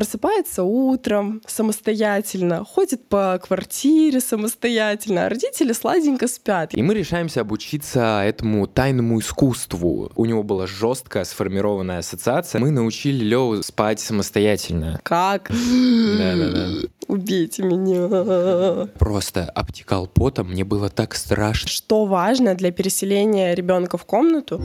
просыпается утром самостоятельно, ходит по квартире самостоятельно, а родители сладенько спят. И мы решаемся обучиться этому тайному искусству. У него была жестко сформированная ассоциация. Мы научили Леву спать самостоятельно. Как? Да-да-да. Убейте меня. Просто обтекал потом, мне было так страшно. Что важно для переселения ребенка в комнату?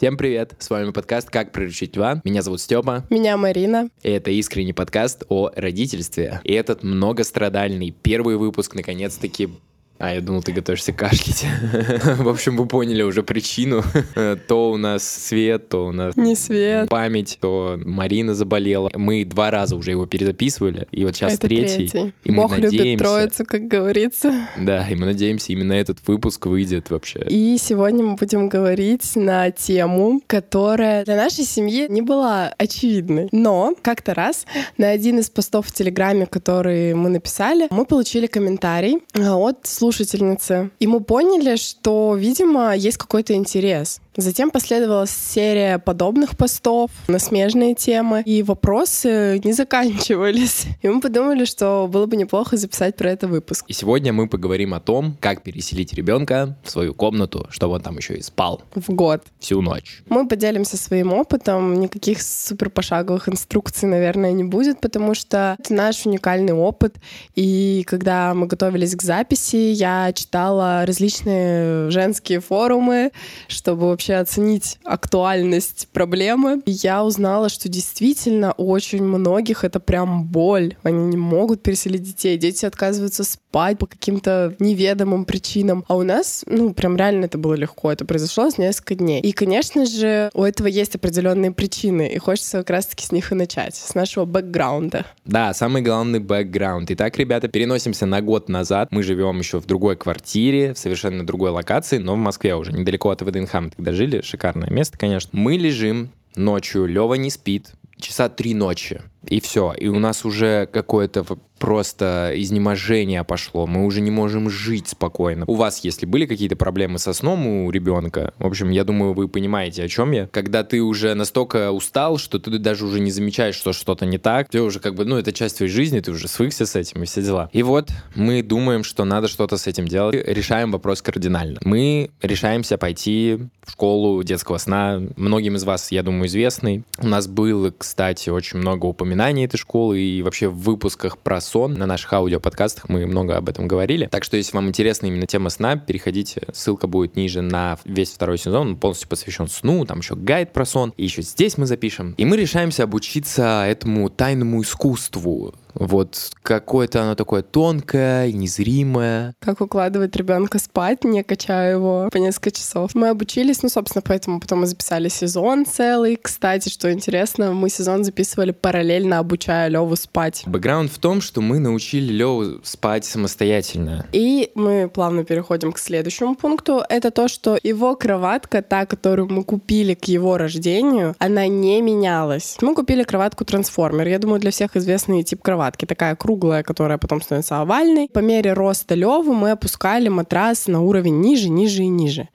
Всем привет! С вами подкаст «Как приручить льва». Меня зовут Степа. Меня Марина. И это искренний подкаст о родительстве. И этот многострадальный первый выпуск наконец-таки а, я думал, ты готовишься кашлять. В общем, вы поняли уже причину. То у нас свет, то у нас... Не свет. Память, то Марина заболела. Мы два раза уже его перезаписывали, и вот сейчас Это третий. третий. И мы Бог любит надеемся... троицу, как говорится. Да, и мы надеемся, именно этот выпуск выйдет вообще. И сегодня мы будем говорить на тему, которая для нашей семьи не была очевидной. Но как-то раз на один из постов в Телеграме, который мы написали, мы получили комментарий а, от слушательницы. И мы поняли, что, видимо, есть какой-то интерес. Затем последовала серия подобных постов на смежные темы, и вопросы не заканчивались. И мы подумали, что было бы неплохо записать про это выпуск. И сегодня мы поговорим о том, как переселить ребенка в свою комнату, чтобы он там еще и спал В год. всю ночь. Мы поделимся своим опытом. Никаких супер пошаговых инструкций, наверное, не будет, потому что это наш уникальный опыт. И когда мы готовились к записи, я читала различные женские форумы, чтобы вообще оценить актуальность проблемы. И я узнала, что действительно у очень многих это прям боль. Они не могут переселить детей. Дети отказываются спать по каким-то неведомым причинам. А у нас, ну, прям реально это было легко. Это произошло за несколько дней. И, конечно же, у этого есть определенные причины. И хочется как раз-таки с них и начать, с нашего бэкграунда. Да, самый главный бэкграунд. Итак, ребята, переносимся на год назад. Мы живем еще в другой квартире, в совершенно другой локации, но в Москве уже, недалеко от ВДНХ мы тогда жили. Шикарное место, конечно. Мы лежим ночью, Лева не спит, часа три ночи. И все. И у нас уже какое-то просто изнеможение пошло. Мы уже не можем жить спокойно. У вас, если были какие-то проблемы со сном у ребенка, в общем, я думаю, вы понимаете, о чем я. Когда ты уже настолько устал, что ты даже уже не замечаешь, что что-то не так. Ты уже как бы, ну, это часть твоей жизни, ты уже свыкся с этим и все дела. И вот мы думаем, что надо что-то с этим делать. Решаем вопрос кардинально. Мы решаемся пойти в школу детского сна. Многим из вас, я думаю, известный. У нас было, кстати, очень много упоминаний этой школы и вообще в выпусках про сон на наших аудиоподкастах мы много об этом говорили. Так что, если вам интересна именно тема сна, переходите. Ссылка будет ниже на весь второй сезон. Он полностью посвящен сну. Там еще гайд про сон. И еще здесь мы запишем. И мы решаемся обучиться этому тайному искусству. Вот какое-то оно такое тонкое, незримое. Как укладывать ребенка спать, не качая его по несколько часов. Мы обучились, ну, собственно, поэтому потом мы записали сезон целый. Кстати, что интересно, мы сезон записывали параллельно, обучая Леву спать. Бэкграунд в том, что мы научили Леву спать самостоятельно. И мы плавно переходим к следующему пункту. Это то, что его кроватка, та, которую мы купили к его рождению, она не менялась. Мы купили кроватку трансформер. Я думаю, для всех известный тип кроватки. Такая круглая, которая потом становится овальной. По мере роста Левы мы опускали матрас на уровень ниже, ниже и ниже.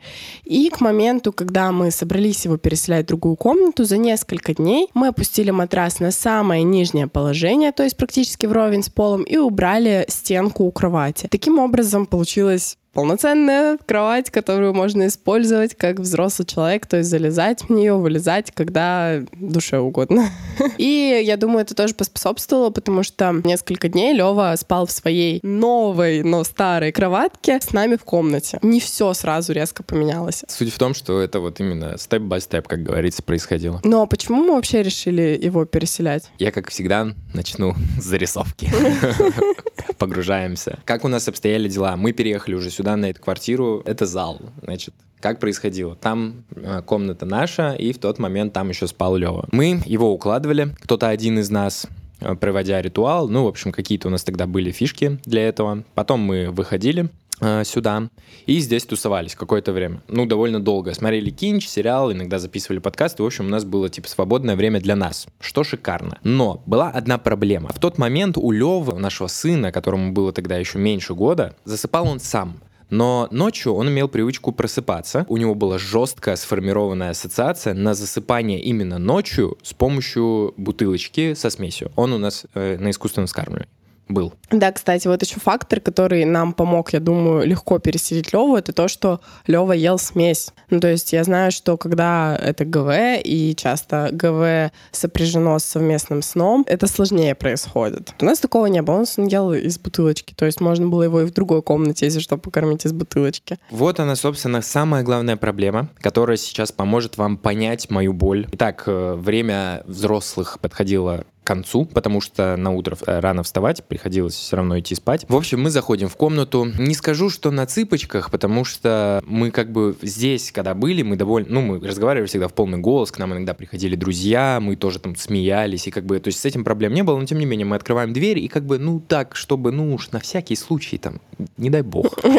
И к моменту, когда мы собрались его переселять в другую комнату, за несколько дней мы опустили матрас на самое нижнее положение, то есть практически вровень с полом, и убрали стенку у кровати. Таким образом получилось полноценная кровать, которую можно использовать как взрослый человек, то есть залезать в нее, вылезать, когда душе угодно. И я думаю, это тоже поспособствовало, потому что несколько дней Лева спал в своей новой, но старой кроватке с нами в комнате. Не все сразу резко поменялось. Суть в том, что это вот именно степ-бай-степ, как говорится, происходило. Но почему мы вообще решили его переселять? Я, как всегда, начну с зарисовки. Погружаемся. Как у нас обстояли дела? Мы переехали уже сюда, на эту квартиру. Это зал. Значит, как происходило? Там э, комната наша, и в тот момент там еще спал Лева. Мы его укладывали, кто-то один из нас э, проводя ритуал. Ну, в общем, какие-то у нас тогда были фишки для этого. Потом мы выходили э, сюда и здесь тусовались какое-то время. Ну, довольно долго. Смотрели кинч, сериал, иногда записывали подкасты. В общем, у нас было, типа, свободное время для нас, что шикарно. Но была одна проблема. В тот момент у Левы, у нашего сына, которому было тогда еще меньше года, засыпал он сам. Но ночью он имел привычку просыпаться. У него была жесткая сформированная ассоциация на засыпание именно ночью с помощью бутылочки со смесью. Он у нас э, на искусственном скармливании был. Да, кстати, вот еще фактор, который нам помог, я думаю, легко переселить Леву, это то, что Лева ел смесь. Ну, то есть я знаю, что когда это ГВ, и часто ГВ сопряжено с совместным сном, это сложнее происходит. У нас такого не было, он ел из бутылочки, то есть можно было его и в другой комнате, если что, покормить из бутылочки. Вот она, собственно, самая главная проблема, которая сейчас поможет вам понять мою боль. Итак, э, время взрослых подходило концу, потому что на утро э, рано вставать, приходилось все равно идти спать. В общем, мы заходим в комнату. Не скажу, что на цыпочках, потому что мы как бы здесь, когда были, мы довольно, ну, мы разговаривали всегда в полный голос, к нам иногда приходили друзья, мы тоже там смеялись, и как бы, то есть с этим проблем не было, но тем не менее мы открываем дверь, и как бы, ну, так, чтобы, ну, уж на всякий случай, там, не дай бог.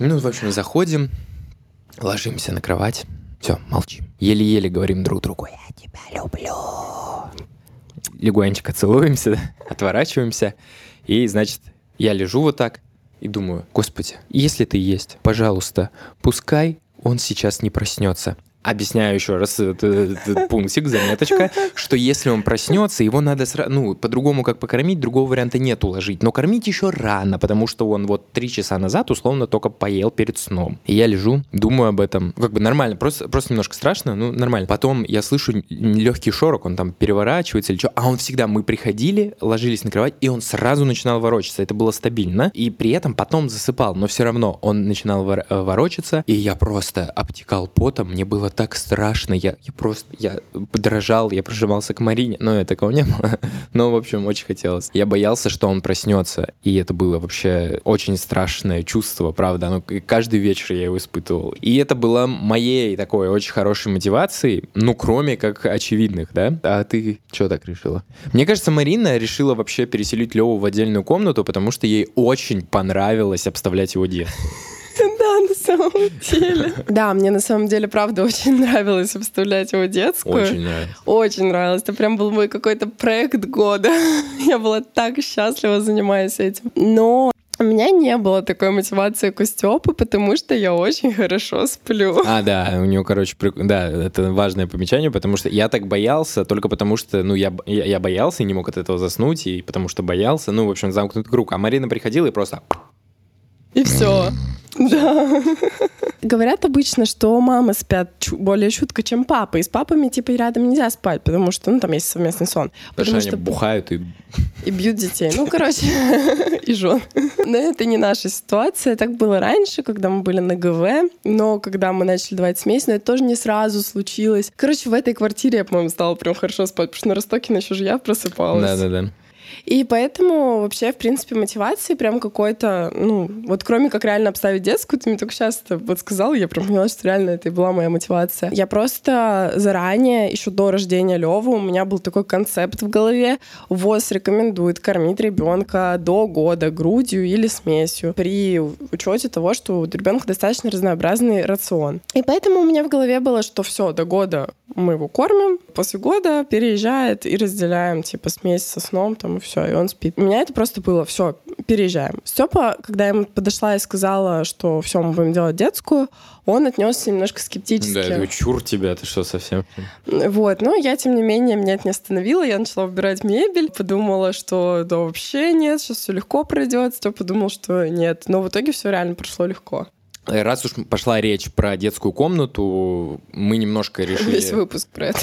Ну, в общем, заходим, ложимся на кровать, все, молчим. Еле-еле говорим друг другу, я тебя люблю легонечко целуемся, отворачиваемся, и, значит, я лежу вот так и думаю, господи, если ты есть, пожалуйста, пускай он сейчас не проснется. Объясняю еще раз этот, пунктик, заметочка, что если он проснется, его надо сразу, ну, по-другому как покормить, другого варианта нет уложить. Но кормить еще рано, потому что он вот три часа назад условно только поел перед сном. И я лежу, думаю об этом. Как бы нормально, просто, просто немножко страшно, ну, нормально. Потом я слышу легкий шорох, он там переворачивается или что. А он всегда, мы приходили, ложились на кровать, и он сразу начинал ворочаться. Это было стабильно. И при этом потом засыпал, но все равно он начинал вор- ворочаться, и я просто обтекал потом, мне было так страшно, я, я просто, я подражал, я прижимался к Марине, но такого не было. Но, в общем, очень хотелось. Я боялся, что он проснется, и это было вообще очень страшное чувство, правда. Ну, каждый вечер я его испытывал. И это было моей такой очень хорошей мотивацией, ну, кроме как очевидных, да? А ты что так решила? Мне кажется, Марина решила вообще переселить Леву в отдельную комнату, потому что ей очень понравилось обставлять его детство. Самом деле. Да, мне на самом деле, правда, очень нравилось обставлять его детскую. Очень нравилось. Очень нравилось. Это прям был мой какой-то проект года. Я была так счастлива, занимаясь этим. Но у меня не было такой мотивации к Степу, потому что я очень хорошо сплю. А, да, у него, короче, прик... да, это важное помечание, потому что я так боялся, только потому что, ну, я, я, я боялся и не мог от этого заснуть, и потому что боялся, ну, в общем, замкнутый круг. А Марина приходила и просто... И все. Да. Говорят обычно, что мамы спят чу- более чутко, чем папа. И с папами, типа, рядом нельзя спать, потому что, ну, там есть совместный сон. Потому, потому что они бухают и... И бьют детей. Ну, короче, и жен. Но это не наша ситуация. Так было раньше, когда мы были на ГВ. Но когда мы начали давать смесь, но это тоже не сразу случилось. Короче, в этой квартире я, по-моему, стала прям хорошо спать, потому что на Ростоке еще же я просыпалась. Да-да-да. И поэтому вообще, в принципе, мотивации прям какой-то, ну, вот кроме как реально обставить детскую, ты мне только сейчас это вот сказал, я прям поняла, что реально это и была моя мотивация. Я просто заранее, еще до рождения Левы, у меня был такой концепт в голове. ВОЗ рекомендует кормить ребенка до года грудью или смесью при учете того, что у ребенка достаточно разнообразный рацион. И поэтому у меня в голове было, что все, до года мы его кормим, после года переезжает и разделяем, типа, смесь со сном, там, и все, и он спит. У меня это просто было, все, переезжаем. Степа, когда я ему подошла и сказала, что все, мы будем делать детскую, он отнесся немножко скептически. Да, я чур тебя, ты что, совсем? Вот, но я, тем не менее, меня это не остановило, я начала выбирать мебель, подумала, что да вообще нет, сейчас все легко пройдет, Степа подумал, что нет, но в итоге все реально прошло легко. Э, раз уж пошла речь про детскую комнату, мы немножко решили... Весь выпуск про это.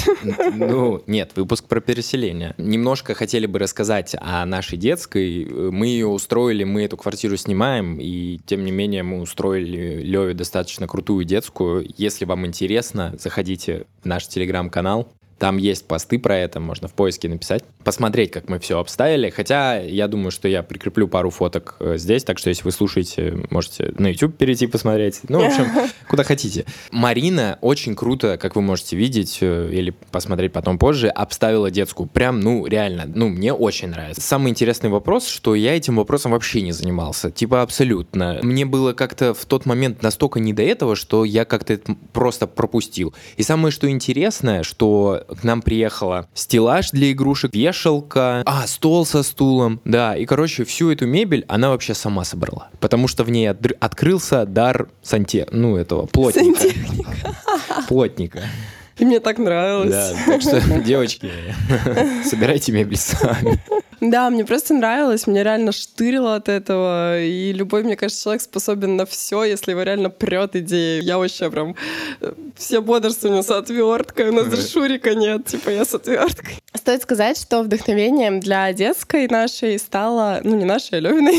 Ну, нет, выпуск про переселение. Немножко хотели бы рассказать о нашей детской. Мы ее устроили, мы эту квартиру снимаем, и тем не менее мы устроили Леве достаточно крутую детскую. Если вам интересно, заходите в наш телеграм-канал. Там есть посты про это, можно в поиске написать, посмотреть, как мы все обставили. Хотя я думаю, что я прикреплю пару фоток э, здесь, так что если вы слушаете, можете на YouTube перейти посмотреть. Ну, в общем, куда хотите. Марина очень круто, как вы можете видеть э, или посмотреть потом позже, обставила детскую. Прям, ну, реально, ну, мне очень нравится. Самый интересный вопрос, что я этим вопросом вообще не занимался. Типа абсолютно. Мне было как-то в тот момент настолько не до этого, что я как-то это просто пропустил. И самое, что интересное, что к нам приехала стеллаж для игрушек, вешалка, а, стол со стулом, да, и, короче, всю эту мебель она вообще сама собрала, потому что в ней от- открылся дар санте, ну, этого, плотника. Сантехника. Плотника. И мне так нравилось. Да, так что, девочки, собирайте мебель сами. Да, мне просто нравилось, мне реально штырило от этого, и любой, мне кажется, человек способен на все, если его реально прет идея. Я вообще прям э, все бодрствования с отверткой, у нас даже Шурика нет, типа я с отверткой. Стоит сказать, что вдохновением для детской нашей стала, ну не нашей, а Левиной,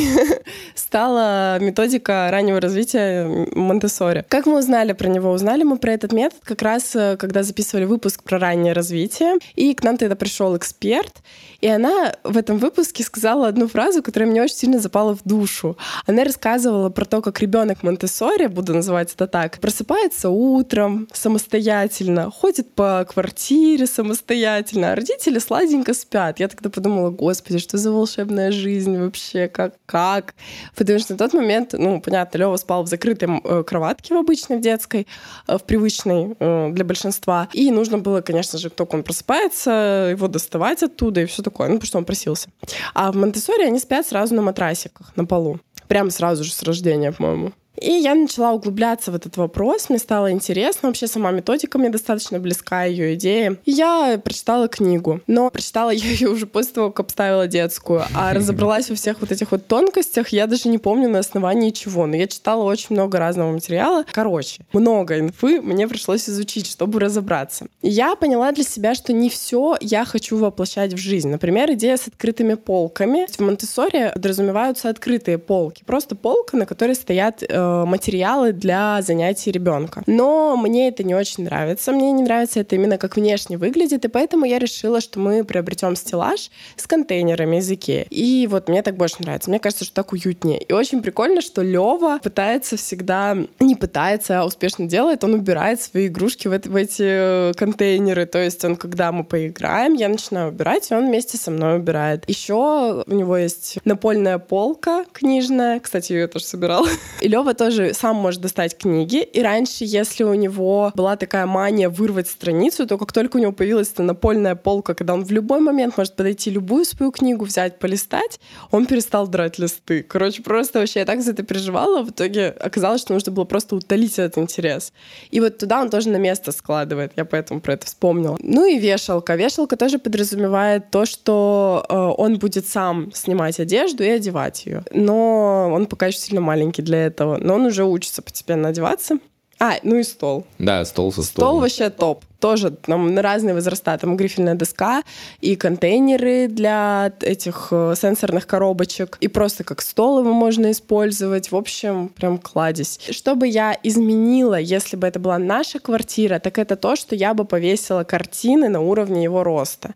стала методика раннего развития Монтессори. Как мы узнали про него? Узнали мы про этот метод как раз, э, когда записывали выпуск про раннее развитие, и к нам тогда пришел эксперт, и она в этом выпуске сказала одну фразу, которая мне очень сильно запала в душу. Она рассказывала про то, как ребенок Монтессори, буду называть это так, просыпается утром самостоятельно, ходит по квартире самостоятельно, а родители сладенько спят. Я тогда подумала, господи, что за волшебная жизнь вообще, как, как? Потому что на тот момент, ну, понятно, Лева спал в закрытой э, кроватке в обычной, в детской, э, в привычной э, для большинства. И нужно было, конечно же, только он просыпается, его доставать оттуда и все такое, ну, потому что он просился. А в монте они спят сразу на матрасиках, на полу. Прям сразу же с рождения, по-моему. И я начала углубляться в этот вопрос, мне стало интересно, вообще сама методика мне достаточно близка, ее идея. И я прочитала книгу, но прочитала я ее уже после того, как обставила детскую, а разобралась во всех вот этих вот тонкостях, я даже не помню на основании чего, но я читала очень много разного материала. Короче, много инфы мне пришлось изучить, чтобы разобраться. И я поняла для себя, что не все я хочу воплощать в жизнь. Например, идея с открытыми полками. В монте подразумеваются открытые полки, просто полка, на которой стоят э, материалы для занятий ребенка. Но мне это не очень нравится. Мне не нравится это именно как внешне выглядит, и поэтому я решила, что мы приобретем стеллаж с контейнерами из Икеи. И вот мне так больше нравится. Мне кажется, что так уютнее. И очень прикольно, что Лева пытается всегда, не пытается, а успешно делает, он убирает свои игрушки в, это, в эти э, контейнеры. То есть он, когда мы поиграем, я начинаю убирать, и он вместе со мной убирает. Еще у него есть напольная полка книжная. Кстати, я ее тоже собирала. И Лева тоже сам может достать книги. И раньше, если у него была такая мания вырвать страницу, то как только у него появилась эта напольная полка, когда он в любой момент может подойти любую свою книгу, взять, полистать, он перестал драть листы. Короче, просто вообще я так за это переживала. В итоге оказалось, что нужно было просто утолить этот интерес. И вот туда он тоже на место складывает. Я поэтому про это вспомнила. Ну и вешалка. Вешалка тоже подразумевает то, что э, он будет сам снимать одежду и одевать ее. Но он пока еще сильно маленький для этого но он уже учится постепенно одеваться. А, ну и стол. Да, стол со столом. Стол вообще топ тоже там на разные возраста. Там грифельная доска и контейнеры для этих э, сенсорных коробочек. И просто как стол его можно использовать. В общем, прям кладезь. Что бы я изменила, если бы это была наша квартира, так это то, что я бы повесила картины на уровне его роста.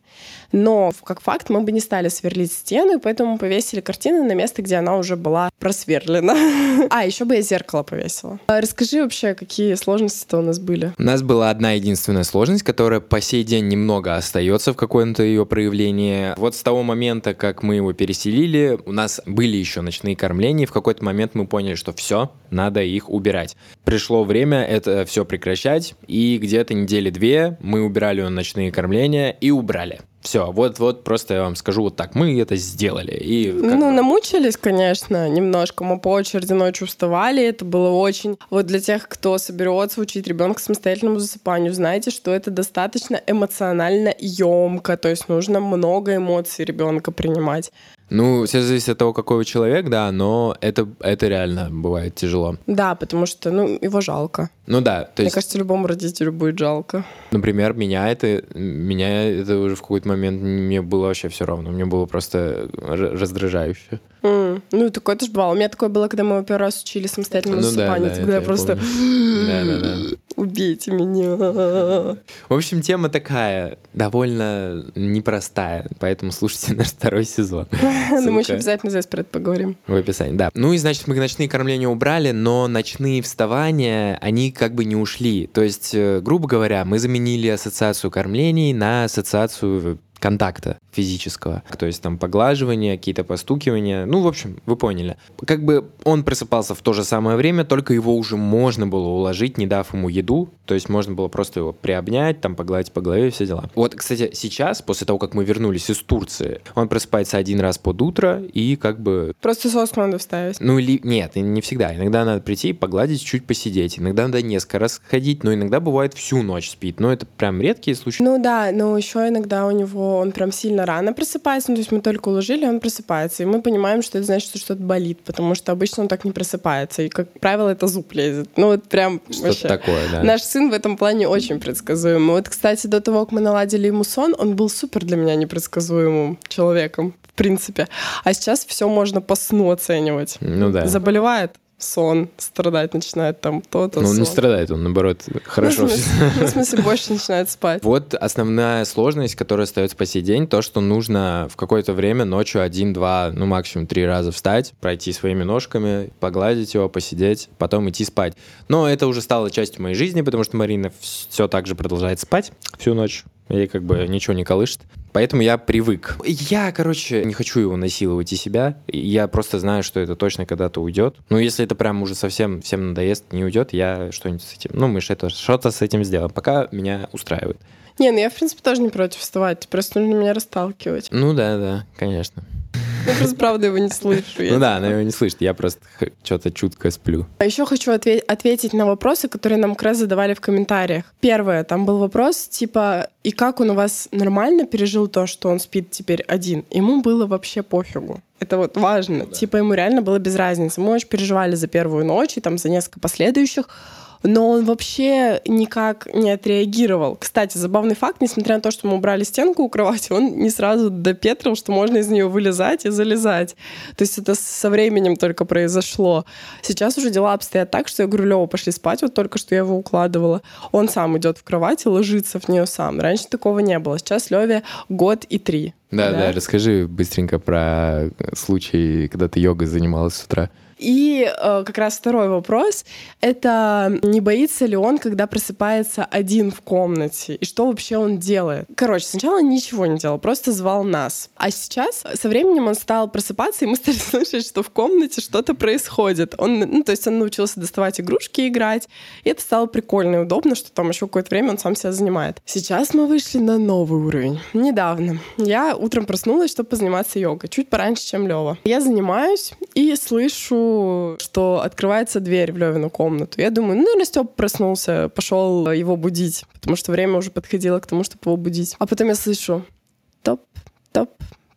Но, как факт, мы бы не стали сверлить стену, и поэтому повесили картины на место, где она уже была просверлена. А, еще бы я зеркало повесила. А расскажи вообще, какие сложности-то у нас были? У нас была одна единственная сложность, которая по сей день немного остается в каком-то ее проявлении. Вот с того момента, как мы его переселили, у нас были еще ночные кормления, и в какой-то момент мы поняли, что все, надо их убирать. Пришло время это все прекращать, и где-то недели две мы убирали ночные кормления и убрали. Все, вот, вот просто я вам скажу вот так, мы это сделали. И ну, бы... намучились, конечно, немножко. Мы по очереди ночью вставали, это было очень... Вот для тех, кто соберется учить ребенка самостоятельному засыпанию, знаете, что это достаточно эмоционально емко, то есть нужно много эмоций ребенка принимать. Ну, все зависит от того, какой вы человек, да, но это, это реально бывает тяжело. Да, потому что, ну, его жалко. Ну да, то есть... Мне кажется, любому родителю будет жалко. Например, меня это, меня это уже в какой-то момент, мне было вообще все равно, мне было просто раздражающе. Mm. Ну, такое тоже бывало. У меня такое было, когда мы первый раз учили самостоятельно ну, засыпание. Да, да, когда я, я просто... Да, да, да. Убейте меня. В общем, тема такая, довольно непростая, поэтому слушайте наш второй сезон. Ну, мы еще обязательно здесь про это поговорим. В описании, да. Ну и, значит, мы ночные кормления убрали, но ночные вставания, они как бы не ушли. То есть, э, грубо говоря, мы заменили ассоциацию кормлений на ассоциацию контакта физического. То есть там поглаживание, какие-то постукивания. Ну, в общем, вы поняли. Как бы он просыпался в то же самое время, только его уже можно было уложить, не дав ему еду. То есть можно было просто его приобнять, там погладить по голове, все дела. Вот, кстати, сейчас, после того, как мы вернулись из Турции, он просыпается один раз под утро и как бы... Просто соску надо вставить. Ну, или... Нет, не всегда. Иногда надо прийти, погладить, чуть посидеть. Иногда надо несколько раз ходить, но иногда бывает всю ночь спит. Но это прям редкие случаи. Ну да, но еще иногда у него он прям сильно рано просыпается. Ну, то есть мы только уложили, он просыпается. И мы понимаем, что это значит, что что-то болит, потому что обычно он так не просыпается. И, как правило, это зуб лезет. Ну, вот прям Что-то вообще. такое, да. Наш сын в этом плане очень предсказуемый. Вот, кстати, до того, как мы наладили ему сон, он был супер для меня непредсказуемым человеком, в принципе. А сейчас все можно по сну оценивать. Ну да. Заболевает сон, страдать начинает там то-то. Ну, он не сон. страдает, он, наоборот, хорошо Ну, в смысле, ну, в смысле, больше начинает спать. Вот основная сложность, которая остается по сей день, то, что нужно в какое-то время ночью один, два, ну максимум три раза встать, пройти своими ножками, погладить его, посидеть, потом идти спать. Но это уже стало частью моей жизни, потому что Марина все так же продолжает спать всю ночь. Ей как бы ничего не колышет. Поэтому я привык. Я, короче, не хочу его насиловать и себя. Я просто знаю, что это точно когда-то уйдет. Но если это прям уже совсем всем надоест, не уйдет, я что-нибудь с этим... Ну, мы что-то что-то с этим сделаем. Пока меня устраивает. Не, ну я, в принципе, тоже не против вставать. Просто нужно меня расталкивать. Ну да, да, конечно. Я просто правда его не слышу. Ну да, она его не слышит, я просто что-то чутко сплю. А еще хочу отве- ответить на вопросы, которые нам как раз задавали в комментариях. Первое, там был вопрос, типа, и как он у вас нормально пережил то, что он спит теперь один? Ему было вообще пофигу. Это вот важно. Типа, ему реально было без разницы. Мы очень переживали за первую ночь и там за несколько последующих но он вообще никак не отреагировал. Кстати, забавный факт, несмотря на то, что мы убрали стенку у кровати, он не сразу допетрил, что можно из нее вылезать и залезать. То есть это со временем только произошло. Сейчас уже дела обстоят так, что я говорю, Лёва, пошли спать, вот только что я его укладывала. Он сам идет в кровать и ложится в нее сам. Раньше такого не было. Сейчас Леве год и три. Да, Да. да, расскажи быстренько про случай, когда ты йогой занималась с утра. И э, как раз второй вопрос — это не боится ли он, когда просыпается один в комнате? И что вообще он делает? Короче, сначала ничего не делал, просто звал нас. А сейчас со временем он стал просыпаться, и мы стали слышать, что в комнате что-то происходит. Он, ну, то есть он научился доставать игрушки и играть, и это стало прикольно и удобно, что там еще какое-то время он сам себя занимает. Сейчас мы вышли на новый уровень. Недавно. Я утром проснулась, чтобы позаниматься йогой. Чуть пораньше, чем Лева. Я занимаюсь и слышу, что открывается дверь в Левину комнату. Я думаю, ну, наверное, Степ проснулся, пошел его будить, потому что время уже подходило к тому, чтобы его будить. А потом я слышу топ, топ,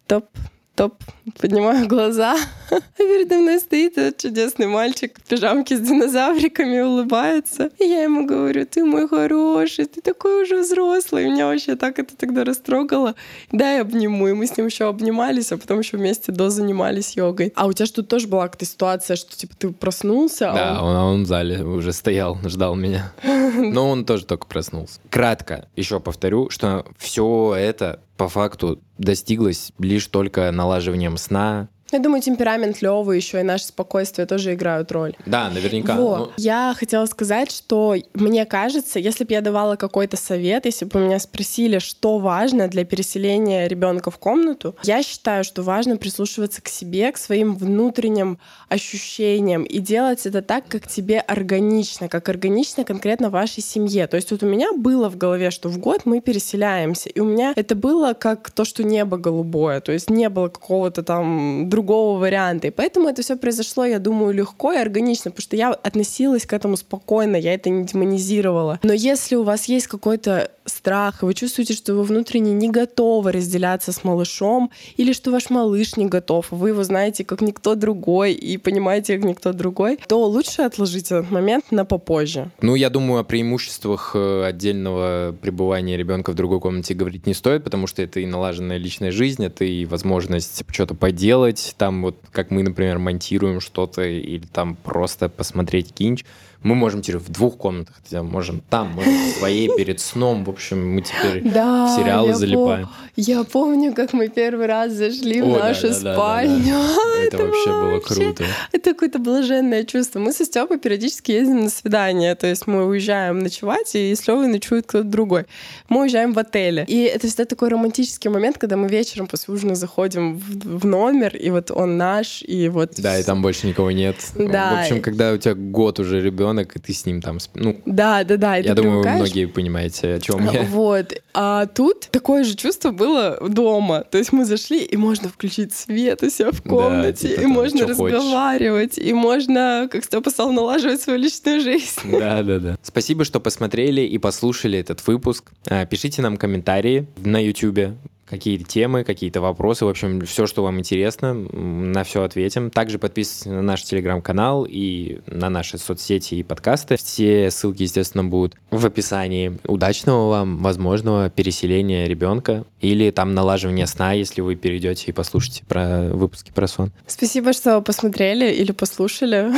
топ, топ. Поднимаю глаза, передо мной стоит этот чудесный мальчик в пижамке с динозавриками, улыбается. И я ему говорю, ты мой хороший, ты такой уже взрослый. И меня вообще так это тогда растрогало. Дай обниму. И мы с ним еще обнимались, а потом еще вместе дозанимались йогой. А у тебя что, тоже была какая-то ситуация, что типа ты проснулся, а Да, он- он, он в зале уже стоял, ждал меня. Но он тоже только проснулся. Кратко еще повторю, что все это по факту достиглось лишь только налаживанием сна. Я думаю, темперамент Лёвы еще и наше спокойствие тоже играют роль. Да, наверняка. Вот. Ну, Я хотела сказать, что мне кажется, если бы я давала какой-то совет, если бы меня спросили, что важно для переселения ребенка в комнату, я считаю, что важно прислушиваться к себе, к своим внутренним ощущениям и делать это так, как тебе органично, как органично конкретно вашей семье. То есть вот у меня было в голове, что в год мы переселяемся, и у меня это было как то, что небо голубое, то есть не было какого-то там другого варианта. И поэтому это все произошло, я думаю, легко и органично, потому что я относилась к этому спокойно, я это не демонизировала. Но если у вас есть какой-то страх, вы чувствуете, что вы внутренне не готовы разделяться с малышом, или что ваш малыш не готов, вы его знаете как никто другой и понимаете как никто другой, то лучше отложить этот момент на попозже. Ну, я думаю, о преимуществах э, отдельного пребывания ребенка в другой комнате говорить не стоит, потому что это и налаженная личная жизнь, это и возможность что-то поделать, там вот как мы, например, монтируем что-то или там просто посмотреть кинч. Мы можем теперь в двух комнатах, можем там, можем в своей перед сном, в общем, мы теперь Да, в сериалы я залипаем. пом- Я помню, как мы первый раз зашли в О, да, нашу да, да, да, спальню. Это вообще было вообще- круто. Это какое-то блаженное чувство. Мы со Степой периодически ездим на свидания. То есть мы уезжаем ночевать, и с Левой ночует кто-то другой. Мы уезжаем в отеле. И это всегда такой романтический момент, когда мы вечером после ужина заходим в, в номер, и вот он наш, и вот... Да, и там больше никого нет. Да. В общем, когда у тебя год уже ребенок, и ты с ним там... Ну, Да, да, да. я думаю, вы привыкаешь. многие понимаете, о чем я. Вот. А тут такое же чувство было дома. То есть мы зашли, и можно включить свет у себя в Да, комнате, типа и там, можно чё хочешь. разговаривать, и можно, как Степа сказал, налаживать свою личную жизнь. Да, да, да. Спасибо, что посмотрели и послушали этот выпуск. А, Пишите нам комментарии на YouTube, какие-то темы, какие-то вопросы, в общем, все, что вам интересно, на все ответим. Также подписывайтесь на наш телеграм-канал и на наши соцсети и подкасты. Все ссылки, естественно, будут в описании. Удачного вам, возможного переселения ребенка или там налаживания сна, если вы перейдете и послушаете про выпуски про сон. Спасибо, что посмотрели или послушали.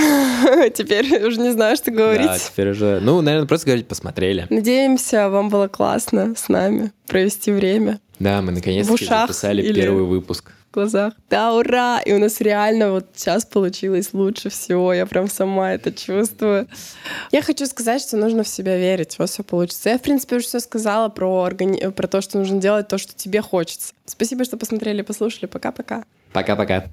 Теперь уже не знаю, что Да, говорить. теперь уже... Ну, наверное, просто говорить «посмотрели». Надеемся, вам было классно с нами провести время Да, мы ушах записали или- первый выпуск. в глазах. Да, ура! И у нас реально вот сейчас получилось лучше всего. Я прям сама это чувствую. Я хочу сказать, что нужно в себя верить. У вас все получится. Я, в принципе, уже все сказала про, органи... про то, что нужно делать то, что тебе хочется. Спасибо, что посмотрели, послушали. Пока-пока. Пока-пока.